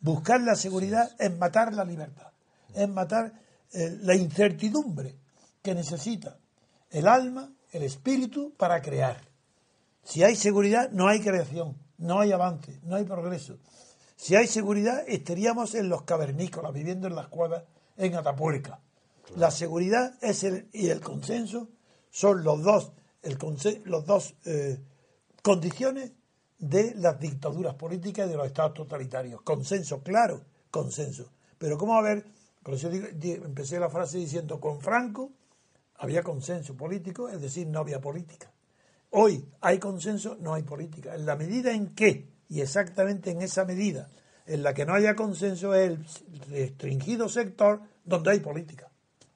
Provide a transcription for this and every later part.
Buscar la seguridad es matar la libertad, es matar eh, la incertidumbre que necesita el alma, el espíritu para crear. Si hay seguridad, no hay creación, no hay avance, no hay progreso. Si hay seguridad, estaríamos en los cavernícolas, viviendo en las cuevas en Atapuerca. La seguridad es el, y el consenso son los dos, el los dos eh, condiciones de las dictaduras políticas y de los estados totalitarios. Consenso, claro, consenso. Pero ¿cómo a ver? Por eso empecé la frase diciendo, con Franco había consenso político, es decir, no había política. Hoy hay consenso, no hay política. En la medida en que, y exactamente en esa medida, en la que no haya consenso es el restringido sector donde hay política.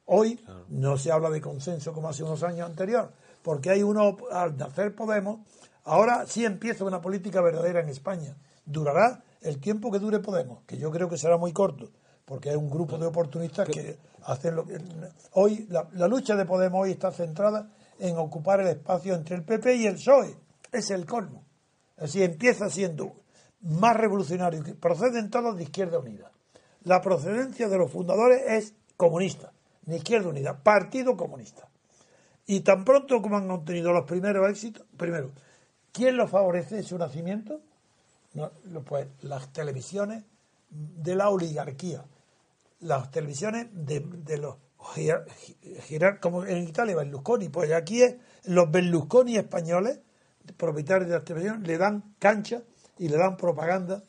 Hoy no se habla de consenso como hace unos años anteriores, porque hay uno, al nacer Podemos, ahora sí empieza una política verdadera en España. Durará el tiempo que dure Podemos, que yo creo que será muy corto, porque hay un grupo de oportunistas que hacen lo que... Hoy, la, lucha de Podemos hoy está centrada en ocupar el espacio entre el PP y el PSOE. Es el colmo. Así empieza siendo más revolucionario, proceden todos de Izquierda Unida. La procedencia de los fundadores es comunista, de Izquierda Unida, Partido Comunista. Y tan pronto como han obtenido los primeros éxitos, primero, ¿quién los favorece su nacimiento? pues las televisiones de la oligarquía las televisiones de, los como en Italia Berlusconi, pues aquí es los Berlusconi españoles, propietarios de las televisiones, le dan cancha y le dan propaganda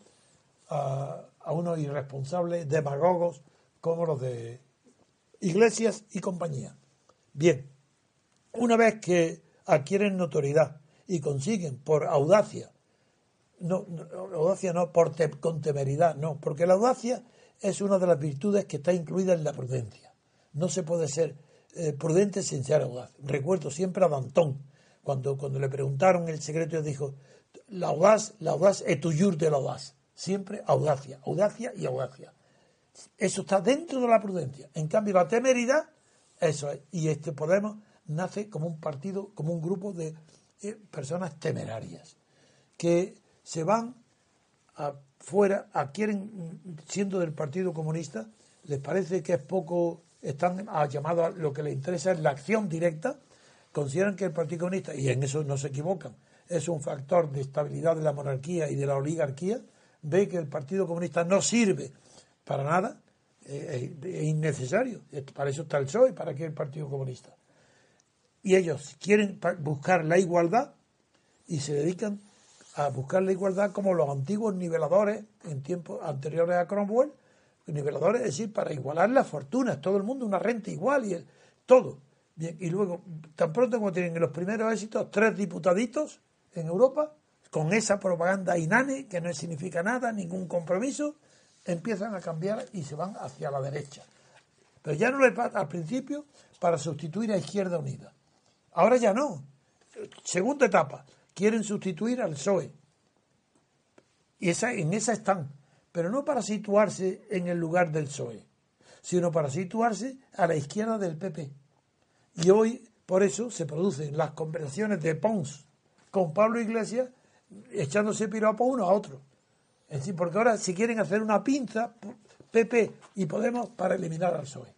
a unos irresponsables demagogos como los de Iglesias y compañía. Bien, una vez que adquieren notoriedad y consiguen por audacia, no, audacia no, por con temeridad, no, porque la audacia es una de las virtudes que está incluida en la prudencia. No se puede ser eh, prudente sin ser audaz. Recuerdo siempre a Danton, cuando, cuando le preguntaron el secreto, dijo, la audaz, la audaz es tuyur de la audaz. Siempre audacia, audacia y audacia. Eso está dentro de la prudencia. En cambio, la temeridad, eso es. Y este Podemos nace como un partido, como un grupo de personas temerarias, que se van a fuera, adquieren, siendo del Partido Comunista, les parece que es poco, están llamados a lo que les interesa es la acción directa, consideran que el Partido Comunista, y en eso no se equivocan, es un factor de estabilidad de la monarquía y de la oligarquía, ve que el Partido Comunista no sirve para nada, eh, es innecesario, para eso está el PSOE, para qué el Partido Comunista. Y ellos quieren buscar la igualdad y se dedican a buscar la igualdad como los antiguos niveladores en tiempos anteriores a Cromwell, niveladores, es decir, para igualar las fortunas, todo el mundo una renta igual y el, todo. Y luego, tan pronto como tienen los primeros éxitos, tres diputaditos en Europa, con esa propaganda inane, que no significa nada, ningún compromiso, empiezan a cambiar y se van hacia la derecha. Pero ya no les pasa al principio para sustituir a Izquierda Unida. Ahora ya no. Segunda etapa quieren sustituir al PSOE. Y esa, en esa están, pero no para situarse en el lugar del PSOE, sino para situarse a la izquierda del PP. Y hoy, por eso, se producen las conversaciones de Pons con Pablo Iglesias echándose piropo uno a otro. Es decir, porque ahora si quieren hacer una pinza, PP y Podemos para eliminar al PSOE.